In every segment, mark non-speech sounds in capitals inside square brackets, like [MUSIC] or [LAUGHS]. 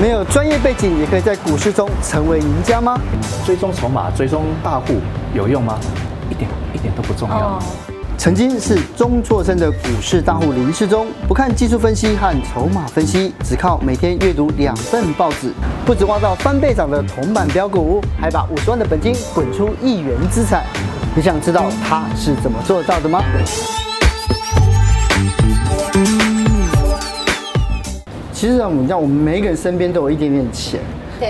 没有专业背景也可以在股市中成为赢家吗？追踪筹码、追踪大户有用吗？一点一点都不重要。曾经是中作生的股市大户林世忠，不看技术分析和筹码分析，只靠每天阅读两份报纸，不止挖到翻倍涨的铜板标股，还把五十万的本金滚出亿元资产。你想知道他是怎么做到的吗？其实啊，我们讲，我们每一个人身边都有一点点钱。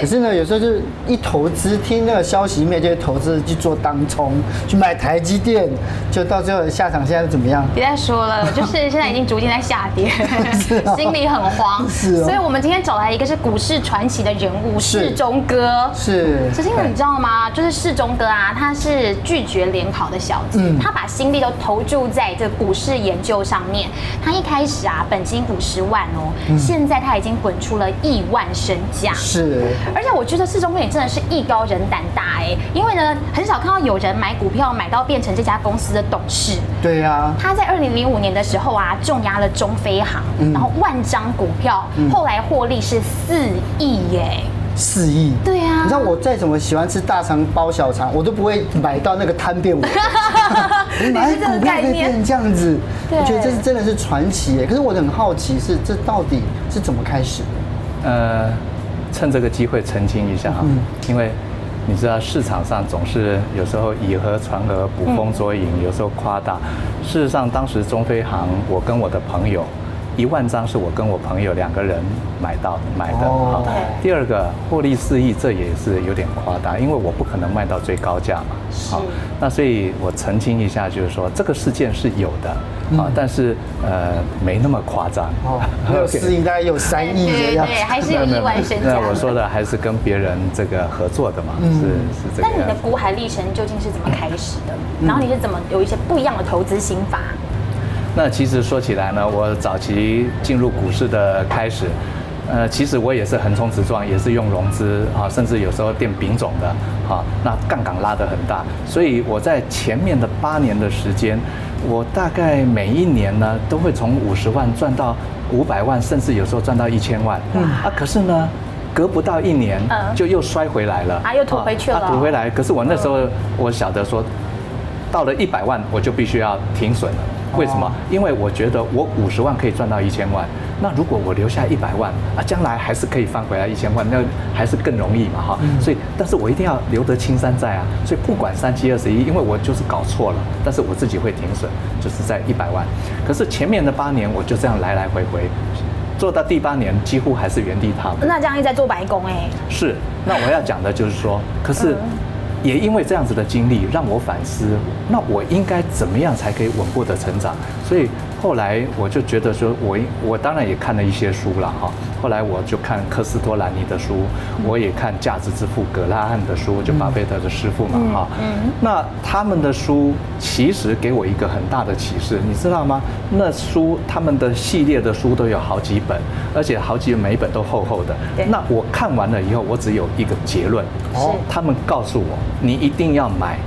可是呢，有时候就是一投资，听那个消息面就会投资去做当冲，去买台积电，就到最后的下场现在是怎么样？别再说了，就是现在已经逐渐在下跌，[LAUGHS] 心里很慌。是、哦，所以我们今天找来一个是股市传奇的人物，世忠哥。是，其实你知道吗？就是世忠哥啊，他是拒绝联考的小子，嗯、他把心力都投注在这个股市研究上面。他一开始啊，本金五十万哦，嗯、现在他已经滚出了亿万身价。是。而且我觉得世忠哥也真的是艺高人胆大哎，因为呢，很少看到有人买股票买到变成这家公司的董事。对呀、啊。他在二零零五年的时候啊，重压了中飞航，嗯、然后万张股票，嗯、后来获利是四亿耶。四亿。对呀、啊。你知道我再怎么喜欢吃大肠包小肠，我都不会买到那个摊变无。[LAUGHS] 买股票可以变成这样子，我觉得这是真的是传奇耶。可是我很好奇是，是这到底是怎么开始的？呃。趁这个机会澄清一下啊，因为你知道市场上总是有时候以讹传讹、捕风捉影，有时候夸大。事实上，当时中飞航，我跟我的朋友。一万张是我跟我朋友两个人买到买的。好，第二个获利四亿，这也是有点夸大，因为我不可能卖到最高价嘛。好，那所以我澄清一下，就是说这个事件是有的啊，但是呃没那么夸张。哦，[LAUGHS] 没有四亿，大概有三亿这样。对，还是有亿万身价。那我说的还是跟别人这个合作的嘛，是是这个。那你的股海历程究竟是怎么开始的？然后你是怎么有一些不一样的投资心法？那其实说起来呢，我早期进入股市的开始，呃，其实我也是横冲直撞，也是用融资啊，甚至有时候垫丙种的，啊，那杠杆拉得很大，所以我在前面的八年的时间，我大概每一年呢都会从五十万赚到五百万，甚至有时候赚到一千万。嗯啊，可是呢，隔不到一年就又摔回来了，啊，又吐回去了，吐回来。可是我那时候我晓得说，到了一百万我就必须要停损了。为什么？因为我觉得我五十万可以赚到一千万，那如果我留下一百万啊，将来还是可以翻回来一千万，那还是更容易嘛哈。所以，但是我一定要留得青山在啊。所以不管三七二十一，因为我就是搞错了，但是我自己会停损，就是在一百万。可是前面的八年我就这样来来回回，做到第八年几乎还是原地踏步。那这样一直在做白工哎。是，那我要讲的就是说，可是。也因为这样子的经历，让我反思，那我应该怎么样才可以稳步的成长？所以。后来我就觉得说，我我当然也看了一些书了哈。后来我就看科斯托兰尼的书，我也看价值之父葛拉汉的书，就巴菲特的师傅嘛哈。嗯。那他们的书其实给我一个很大的启示，你知道吗？那书他们的系列的书都有好几本，而且好几每一本都厚厚的。那我看完了以后，我只有一个结论。哦。他们告诉我，你一定要买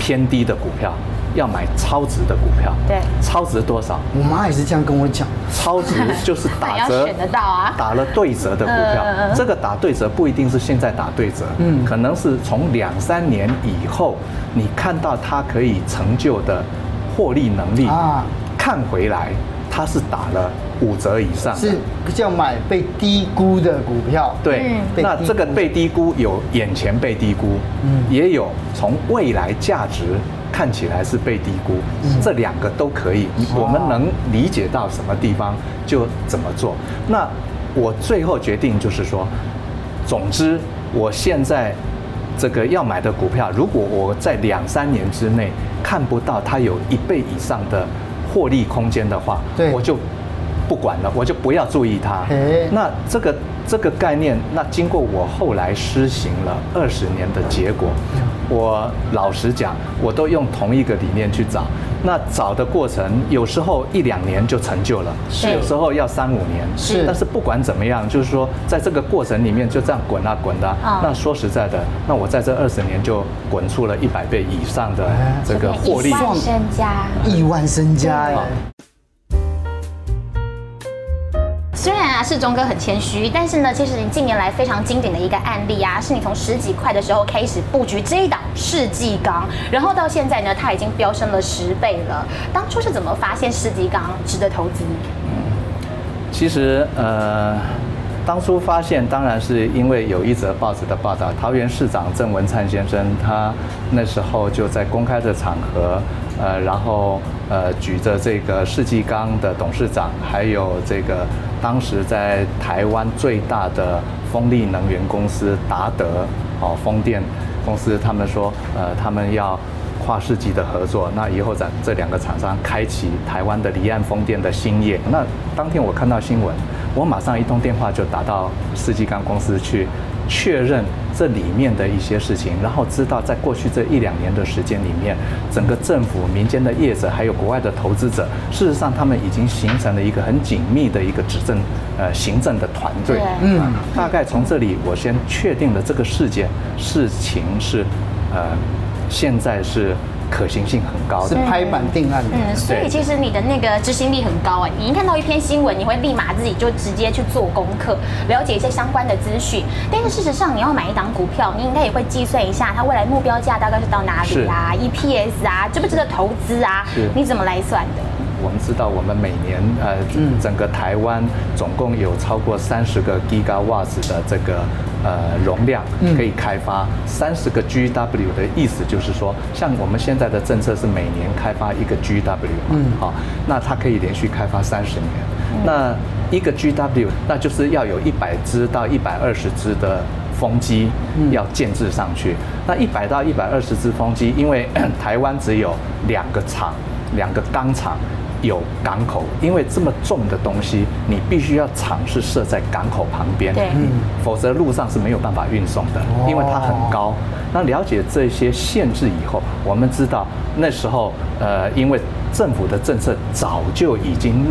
偏低的股票。要买超值的股票，对，超值多少？我妈也是这样跟我讲，超值 [LAUGHS] 就是打折，选得到啊，打了对折的股票。这个打对折不一定是现在打对折，嗯，可能是从两三年以后，你看到它可以成就的获利能力啊，看回来它是打了五折以上，是叫买被低估的股票。对，那这个被低估有眼前被低估，嗯，也有从未来价值。看起来是被低估，这两个都可以。我们能理解到什么地方就怎么做。那我最后决定就是说，总之，我现在这个要买的股票，如果我在两三年之内看不到它有一倍以上的获利空间的话，我就不管了，我就不要注意它。那这个这个概念，那经过我后来施行了二十年的结果。我老实讲，我都用同一个理念去找。那找的过程，有时候一两年就成就了，是有时候要三五年。是，但是不管怎么样，就是说，在这个过程里面就这样滚啊滚啊。哦、那说实在的，那我在这二十年就滚出了一百倍以上的这个获利。亿万身家，亿万身家是钟哥很谦虚，但是呢，其实你近年来非常经典的一个案例啊，是你从十几块的时候开始布局这一档世纪港，然后到现在呢，它已经飙升了十倍了。当初是怎么发现世纪港值得投资？嗯，其实呃。当初发现，当然是因为有一则报纸的报道，桃园市长郑文灿先生，他那时候就在公开的场合，呃，然后呃举着这个世纪钢的董事长，还有这个当时在台湾最大的风力能源公司达德哦风电公司，他们说，呃，他们要跨世纪的合作，那以后在这两个厂商开启台湾的离岸风电的新业。那当天我看到新闻。我马上一通电话就打到世纪钢公司去确认这里面的一些事情，然后知道在过去这一两年的时间里面，整个政府、民间的业者还有国外的投资者，事实上他们已经形成了一个很紧密的一个执政呃行政的团队。嗯，大概从这里我先确定了这个事件事情是呃现在是。可行性很高，是拍板定案的。嗯，所以其实你的那个执行力很高哎，你一看到一篇新闻，你会立马自己就直接去做功课，了解一些相关的资讯。但是事实上，你要买一档股票，你应该也会计算一下它未来目标价大概是到哪里啊，EPS 啊，值不值得投资啊？你怎么来算的？我们知道，我们每年呃，整个台湾总共有超过三十个 Gigawatts 的这个呃容量可以开发。三十个 GW 的意思就是说，像我们现在的政策是每年开发一个 GW 嘛，好，那它可以连续开发三十年。那一个 GW，那就是要有一百只到一百二十只的风机要建制上去。那一百到一百二十只风机，因为 [CLEARS THROAT] 台湾只有两个厂，两个钢厂。有港口，因为这么重的东西，你必须要厂是设在港口旁边，对，否则路上是没有办法运送的，因为它很高。那了解这些限制以后，我们知道那时候，呃，因为政府的政策早就已经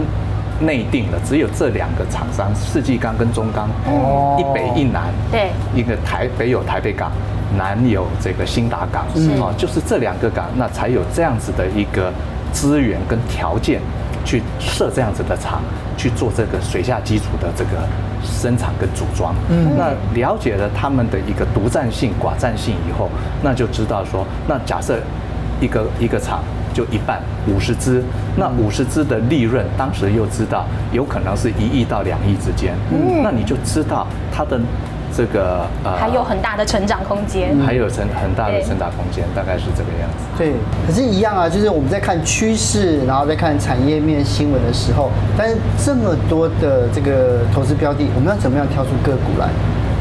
内定了，只有这两个厂商，世纪钢跟中钢，哦，一北一南，对，一个台北有台北港，南有这个新达港，哦，就是这两个港，那才有这样子的一个。资源跟条件去设这样子的厂，去做这个水下基础的这个生产跟组装。嗯，那了解了他们的一个独占性、寡占性以后，那就知道说，那假设一个一个厂就一半五十只，那五十只的利润，当时又知道有可能是一亿到两亿之间。嗯，那你就知道它的。这个呃，还有很大的成长空间，还有成很大的成长空间，大概是这个样子。对，可是，一样啊，就是我们在看趋势，然后在看产业面新闻的时候，但是这么多的这个投资标的，我们要怎么样挑出个股来？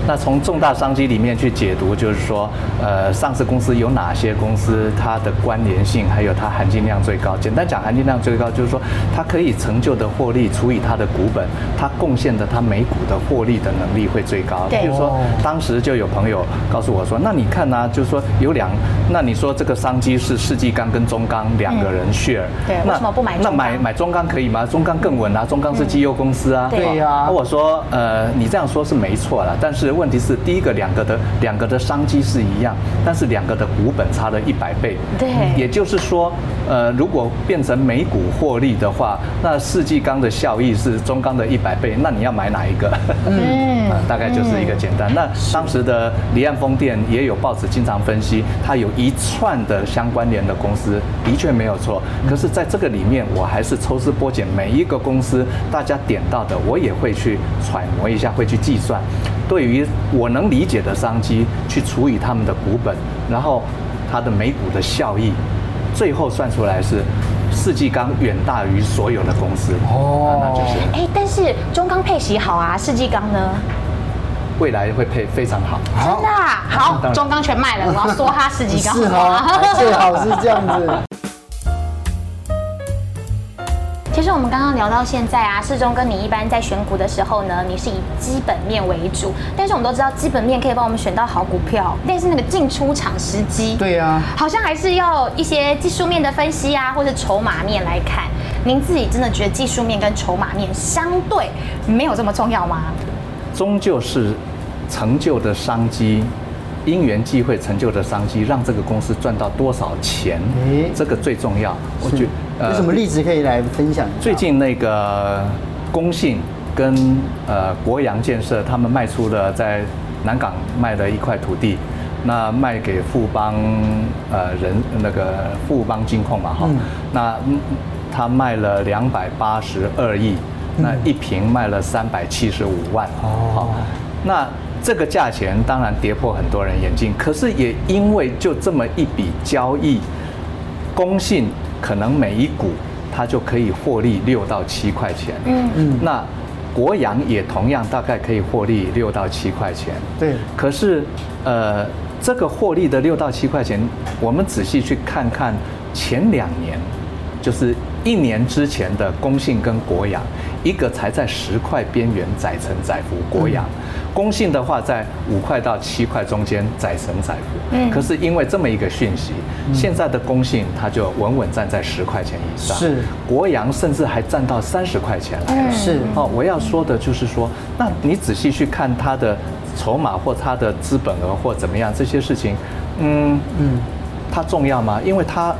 那从重大商机里面去解读，就是说，呃，上市公司有哪些公司它的关联性，还有它含金量最高。简单讲，含金量最高就是说，它可以成就的获利除以它的股本，它贡献的它每股的获利的能力会最高。对。就是说，当时就有朋友告诉我说，那你看呢、啊？就是说有两，那你说这个商机是世纪钢跟中钢两个人 share，、嗯、对，那为什么不买？那买买中钢可以吗？中钢更稳啊，中钢是绩优公司啊。对呀。那我说，呃，你这样说是没错了，但是。问题是，第一个两个的两个的商机是一样，但是两个的股本差了一百倍。对，也就是说，呃，如果变成每股获利的话，那世纪钢的效益是中钢的一百倍，那你要买哪一个？嗯，[LAUGHS] 大概就是一个简单。那当时的离岸风电也有报纸经常分析，它有一串的相关联的公司，的确没有错。可是在这个里面，我还是抽丝剥茧，每一个公司大家点到的，我也会去揣摩一下，会去计算。对于我能理解的商机，去除以他们的股本，然后它的每股的效益，最后算出来是世纪钢远大于所有的公司。哦，那就是。哎，但是中钢配息好啊，世纪钢呢？未来会配非常好。真的？好，中钢全卖了，我要梭哈世纪钢。是哈，最好是这样子。其实我们刚刚聊到现在啊，世忠跟你一般在选股的时候呢，你是以基本面为主。但是我们都知道，基本面可以帮我们选到好股票，但是那个进出场时机，对呀，好像还是要一些技术面的分析啊，或者筹码面来看。您自己真的觉得技术面跟筹码面相对没有这么重要吗？终究是成就的商机。因缘际会成就的商机，让这个公司赚到多少钱，欸、这个最重要。我觉得、呃、有什么例子可以来分享？最近那个工信跟呃国阳建设他们卖出了在南港卖了一块土地，那卖给富邦呃人那个富邦金控嘛哈，嗯、那他卖了两百八十二亿，那一平卖了三百七十五万哦，那这个价钱当然跌破很多人眼镜，可是也因为就这么一笔交易，公信可能每一股。它就可以获利六到七块钱。嗯嗯，那国阳也同样大概可以获利六到七块钱。对。可是，呃，这个获利的六到七块钱，我们仔细去看看前两年，就是一年之前的公信跟国阳，一个才在十块边缘载沉载浮，国阳。嗯公信的话，在五块到七块中间载沉载浮。嗯。可是因为这么一个讯息，现在的公信它就稳稳站在十块钱以上。是。国阳甚至还站到三十块钱来了。是。哦，我要说的就是说，那你仔细去看它的筹码或它的资本额或怎么样这些事情，嗯嗯，它重要吗？因为它。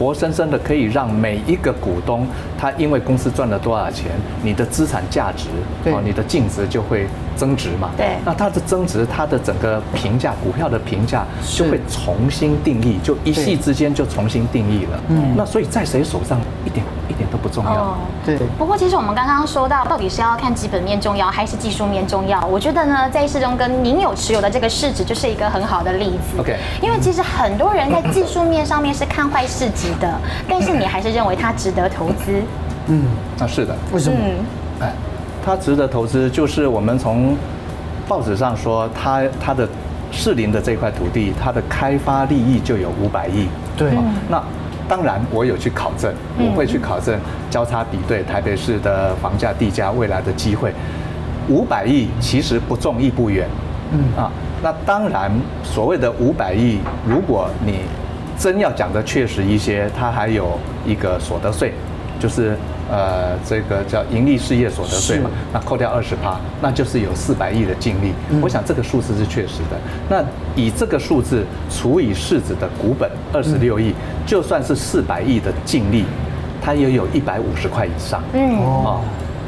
活生生的可以让每一个股东，他因为公司赚了多少钱，你的资产价值，哦，你的净值就会增值嘛。对。那它的增值，它的整个评价，股票的评价就会重新定义，就一夕之间就重新定义了。嗯。那所以在谁手上一点一点都不重要。对。不过其实我们刚刚说到，到底是要看基本面重要还是技术面重要？我觉得呢，在市中跟您有持有的这个市值就是一个很好的例子。OK。因为其实很多人在技术面上面是看坏市值。的，但是你还是认为它值得投资？嗯，那是的。为什么？哎，它值得投资，就是我们从报纸上说，它它的士林的这块土地，它的开发利益就有五百亿。对。那当然，我有去考证，我会去考证交叉比对台北市的房价、地价未来的机会。五百亿其实不重亦不远。嗯啊，那当然，所谓的五百亿，如果你真要讲的确实一些，它还有一个所得税，就是呃这个叫盈利事业所得税嘛，那扣掉二十趴，那就是有四百亿的净利。我想这个数字是确实的。那以这个数字除以市值的股本二十六亿，就算是四百亿的净利，它也有一百五十块以上。嗯哦，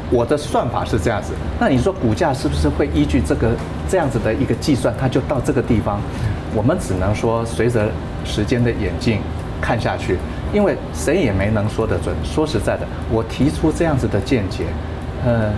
我的算法是这样子。那你说股价是不是会依据这个这样子的一个计算，它就到这个地方？我们只能说随着。时间的演进看下去，因为谁也没能说得准。说实在的，我提出这样子的见解，嗯，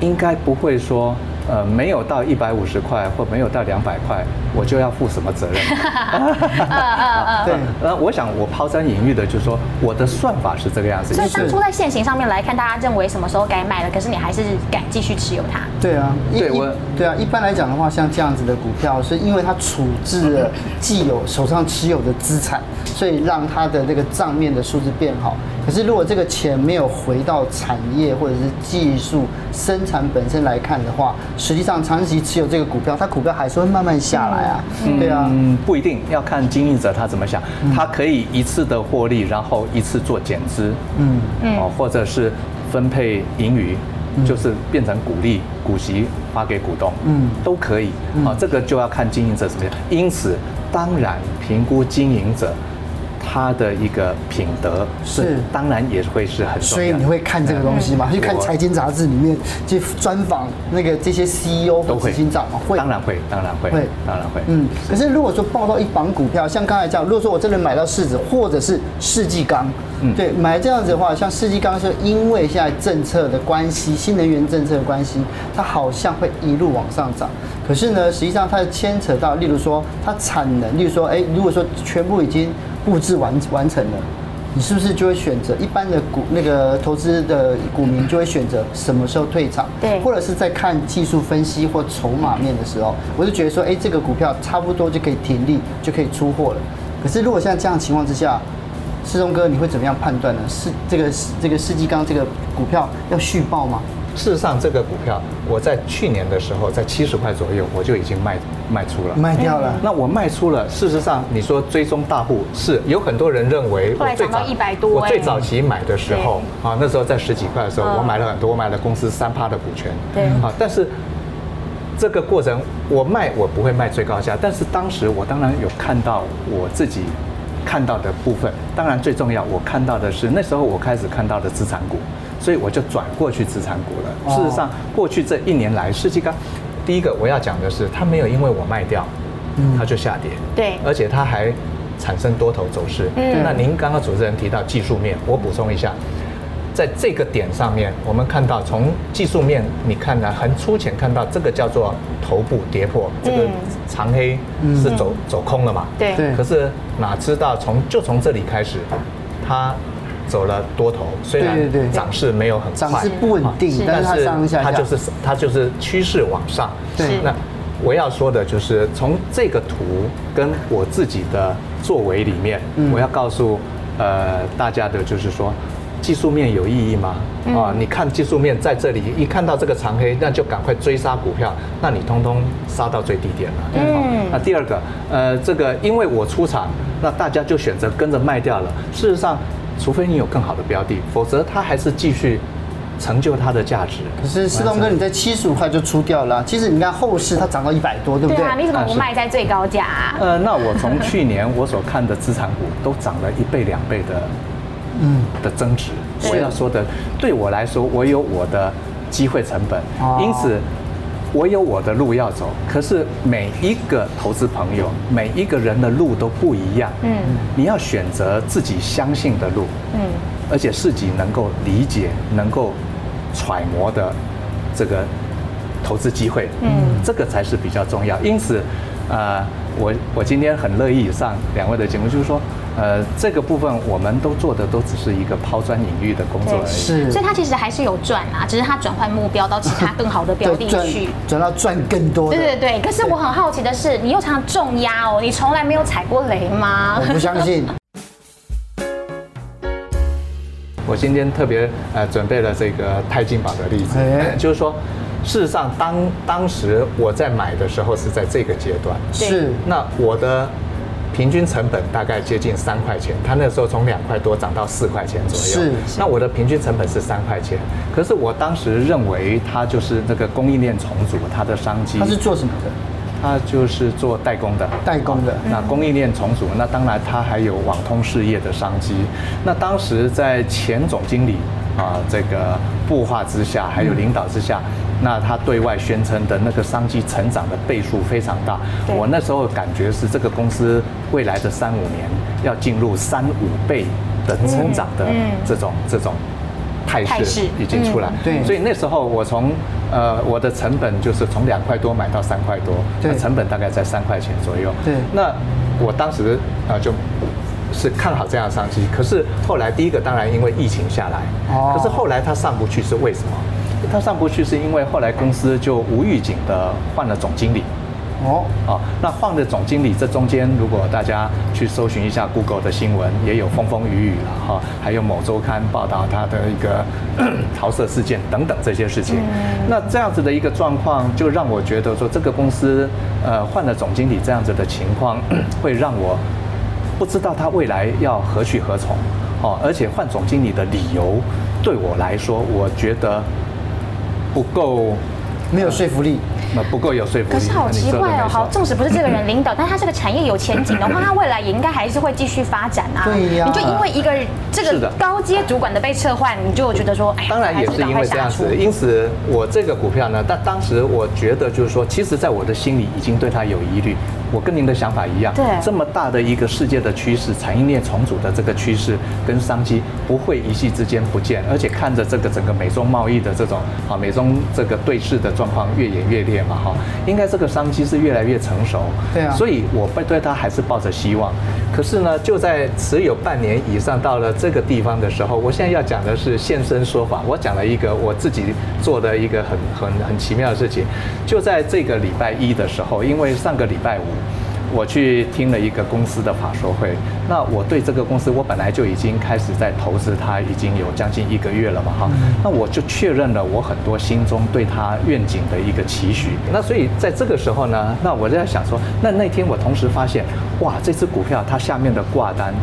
应该不会说。呃，没有到一百五十块或没有到两百块，我就要负什么责任？[LAUGHS] [LAUGHS] 对，那我想我抛砖引玉的，就是说我的算法是这个样子。所以当初在现行上面来看，大家认为什么时候该卖了，可是你还是敢继续持有它？对啊，对我对啊，一般来讲的话，像这样子的股票，是因为它处置了既有手上持有的资产，所以让它的这个账面的数字变好。可是，如果这个钱没有回到产业或者是技术生产本身来看的话，实际上长期持有这个股票，它股票还是会慢慢下来啊。嗯、对啊，不一定要看经营者他怎么想，他可以一次的获利，然后一次做减资，嗯嗯，哦，或者是分配盈余，就是变成股利、股息发给股东，嗯，都可以。啊，这个就要看经营者怎么样。因此，当然评估经营者。他的一个品德是，当然也会是很重要的。所以你会看这个东西吗？去看财经杂志里面去专访那个这些 CEO 和执行长吗？会，当然会，当然会，会，当然会。嗯，可是如果说报到一档股票，像刚才这样，如果说我真的买到市值或者是世纪钢，嗯，对，买这样子的话，像世纪钢是因为现在政策的关系，新能源政策的关系，它好像会一路往上涨。可是呢，实际上它牵扯到，例如说它产能，例如说，哎，如果说全部已经布置完完成了，你是不是就会选择一般的股那个投资的股民就会选择什么时候退场？对，或者是在看技术分析或筹码面的时候，我就觉得说，哎，这个股票差不多就可以停利，就可以出货了。可是如果像这样情况之下，世忠哥你会怎么样判断呢？是这个这个世纪刚这个股票要续报吗？事实上，这个股票我在去年的时候在七十块左右，我就已经卖卖出了，卖掉了。那我卖出了。事实上，你说追踪大户是有很多人认为，我最早一百多，我最早期买的时候啊，那时候在十几块的时候，我买了很多，我买了公司三趴的股权。对啊，但是这个过程我卖我不会卖最高价，但是当时我当然有看到我自己看到的部分。当然最重要，我看到的是那时候我开始看到的资产股。所以我就转过去资产股了。事实上，过去这一年来，世纪钢，第一个我要讲的是，它没有因为我卖掉，它就下跌，对，而且它还产生多头走势。嗯，那您刚刚主持人提到技术面，我补充一下。在这个点上面，我们看到从技术面，你看呢，很粗浅看到这个叫做头部跌破，这个长黑是走走空了嘛？对。可是哪知道从就从这里开始，它走了多头，虽然涨势没有很快，涨势不稳定，但是它就是它就是趋势往上。对。那我要说的就是从这个图跟我自己的作为里面，我要告诉呃大家的就是说。技术面有意义吗？啊，你看技术面在这里，一看到这个长黑，那就赶快追杀股票，那你通通杀到最低点了。嗯。那第二个，呃，这个因为我出场，那大家就选择跟着卖掉了。事实上，除非你有更好的标的，否则它还是继续成就它的价值。可是世东哥，你在七十五块就出掉了，其实你看后市它涨到一百多，对不对？对啊，你怎么不卖在最高价啊？呃，那我从去年我所看的资产股都涨了一倍两倍的。嗯的增值，我要说的，对我来说，我有我的机会成本，因此我有我的路要走。可是每一个投资朋友，每一个人的路都不一样。嗯，你要选择自己相信的路，嗯，而且自己能够理解、能够揣摩的这个投资机会，嗯，这个才是比较重要。因此，呃，我我今天很乐意上两位的节目，就是说。呃，这个部分我们都做的都只是一个抛砖引玉的工作而已，是，所以它其实还是有赚啊，只是它转换目标到其他更好的标的去，转到赚更多。对对对，可是我很好奇的是，你又常常重压哦，你从来没有踩过雷吗？我不相信。[LAUGHS] 我今天特别呃准备了这个泰金宝的例子，就是说，事实上当当时我在买的时候是在这个阶段，是，那我的。平均成本大概接近三块钱，它那时候从两块多涨到四块钱左右。是，那我的平均成本是三块钱，可是我当时认为它就是那个供应链重组，它的商机。它是做什么的？它就是做代工的。代工的。那供应链重组，那当然它还有网通事业的商机。那当时在前总经理啊这个布化之下，还有领导之下。那他对外宣称的那个商机成长的倍数非常大，我那时候感觉是这个公司未来的三五年要进入三五倍的成长的这种这种态势已经出来。对，所以那时候我从呃我的成本就是从两块多买到三块多，那成本大概在三块钱左右。对，那我当时啊就是看好这样的商机，可是后来第一个当然因为疫情下来，可是后来它上不去是为什么？他上不去是因为后来公司就无预警的换了总经理，哦，哦，那换了总经理，这中间如果大家去搜寻一下 Google 的新闻，也有风风雨雨了哈，还有某周刊报道他的一个 [CLEARS THROAT] 桃色事件等等这些事情。那这样子的一个状况，就让我觉得说这个公司呃换了总经理这样子的情况，[CLEARS THROAT] 会让我不知道他未来要何去何从，哦，而且换总经理的理由对我来说，我觉得。不够，没有说服力。那不够有说服力。可是好奇怪哦，好，纵使不是这个人领导，但他这个产业有前景的话，他未来也应该还是会继续发展啊。对呀。你就因为一个这个高阶主管的被撤换，你就觉得说，哎，当然也是因为这样子。因此，我这个股票呢，但当时我觉得就是说，其实在我的心里已经对他有疑虑。我跟您的想法一样，对，这么大的一个世界的趋势，产业链重组的这个趋势跟商机不会一夕之间不见，而且看着这个整个美中贸易的这种啊，美中这个对峙的状况越演越烈嘛，哈，应该这个商机是越来越成熟，对啊，所以我会对它还是抱着希望。可是呢，就在持有半年以上到了这个地方的时候，我现在要讲的是现身说法，我讲了一个我自己做的一个很很很奇妙的事情，就在这个礼拜一的时候，因为上个礼拜五。我去听了一个公司的法说会，那我对这个公司，我本来就已经开始在投资它，已经有将近一个月了嘛，哈，那我就确认了我很多心中对它愿景的一个期许。那所以在这个时候呢，那我就在想说，那那天我同时发现，哇，这支股票它下面的挂单，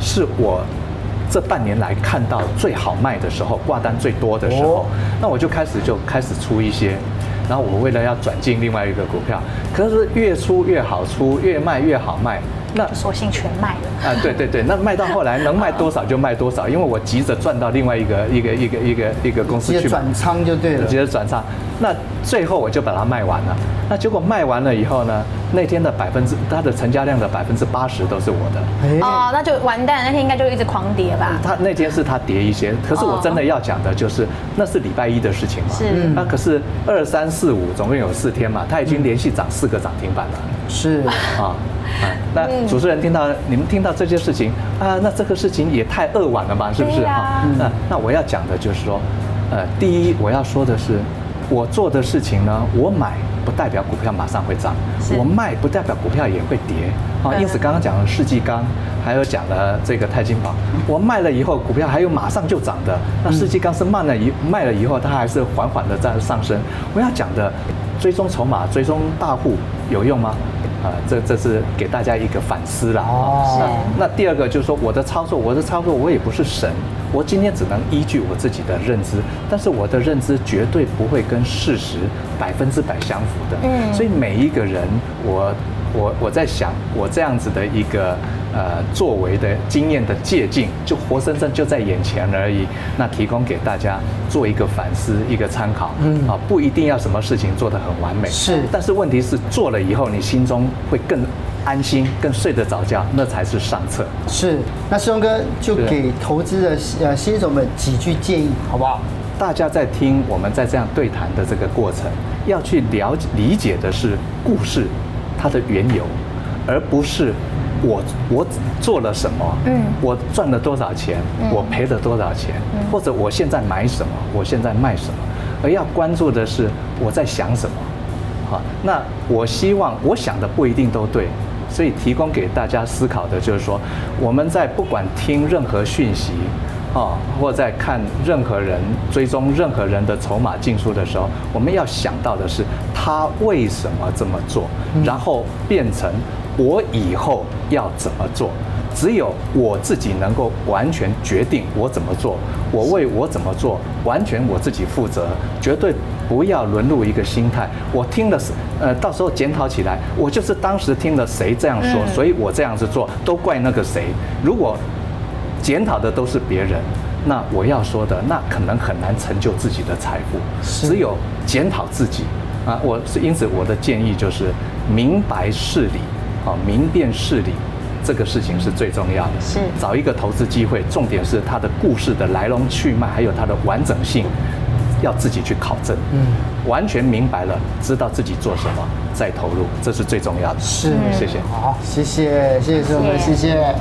是我这半年来看到最好卖的时候，挂单最多的时候，那我就开始就开始出一些。然后我为了要转进另外一个股票，可是越出越好出，越卖越好卖，那索性全卖了。啊，对对对，那卖到后来能卖多少就卖多少，因为我急着转到另外一个一个一个一个一个公司去转仓就对了，急着转仓。那最后我就把它卖完了。那结果卖完了以后呢，那天的百分之它的成交量的百分之八十都是我的。哦，那就完蛋，那天应该就一直狂跌吧？它那天是它跌一些，可是我真的要讲的就是那是礼拜一的事情嘛。是。那可是二三四五总共有四天嘛，它已经连续涨四个涨停板了。是啊。啊，那主持人听到你们听到这件事情啊，那这个事情也太扼腕了吧，是不是啊？那那我要讲的就是说，呃，第一我要说的是，我做的事情呢，我买不代表股票马上会涨，我卖不代表股票也会跌啊。因此刚刚讲了世纪钢，还有讲了这个钛金宝，我卖了以后股票还有马上就涨的，那世纪钢是慢了以卖了以后它还是缓缓的在上升。我要讲的追踪筹码、追踪大户有用吗？啊，这这是给大家一个反思啦。哦。那那第二个就是说，我的操作，我的操作，我也不是神，我今天只能依据我自己的认知，但是我的认知绝对不会跟事实百分之百相符的。嗯。所以每一个人，我我我在想，我这样子的一个。呃，作为的经验的借鉴，就活生生就在眼前而已。那提供给大家做一个反思，一个参考。嗯啊，不一定要什么事情做得很完美。是，但是问题是做了以后，你心中会更安心，更睡得着觉，那才是上策。是，那师兄哥就给投资的呃新手们几句建议，好不好？大家在听我们在这样对谈的这个过程，要去了解理解的是故事它的缘由，而不是。我我做了什么？嗯，我赚了多少钱？我赔了多少钱？或者我现在买什么？我现在卖什么？而要关注的是我在想什么。好，那我希望我想的不一定都对，所以提供给大家思考的就是说，我们在不管听任何讯息，啊，或在看任何人追踪任何人的筹码进出的时候，我们要想到的是他为什么这么做，然后变成。我以后要怎么做？只有我自己能够完全决定我怎么做。我为我怎么做完全我自己负责，绝对不要沦入一个心态。我听了，呃，到时候检讨起来，我就是当时听了谁这样说，所以我这样子做，都怪那个谁。如果检讨的都是别人，那我要说的，那可能很难成就自己的财富。只有检讨自己啊，我是因此我的建议就是明白事理。明辨事理，这个事情是最重要的。是找一个投资机会，重点是它的故事的来龙去脉，还有它的完整性，要自己去考证。嗯，完全明白了，知道自己做什么，再投入，这是最重要的。是，谢谢。好，谢谢，谢谢师傅，谢谢。谢谢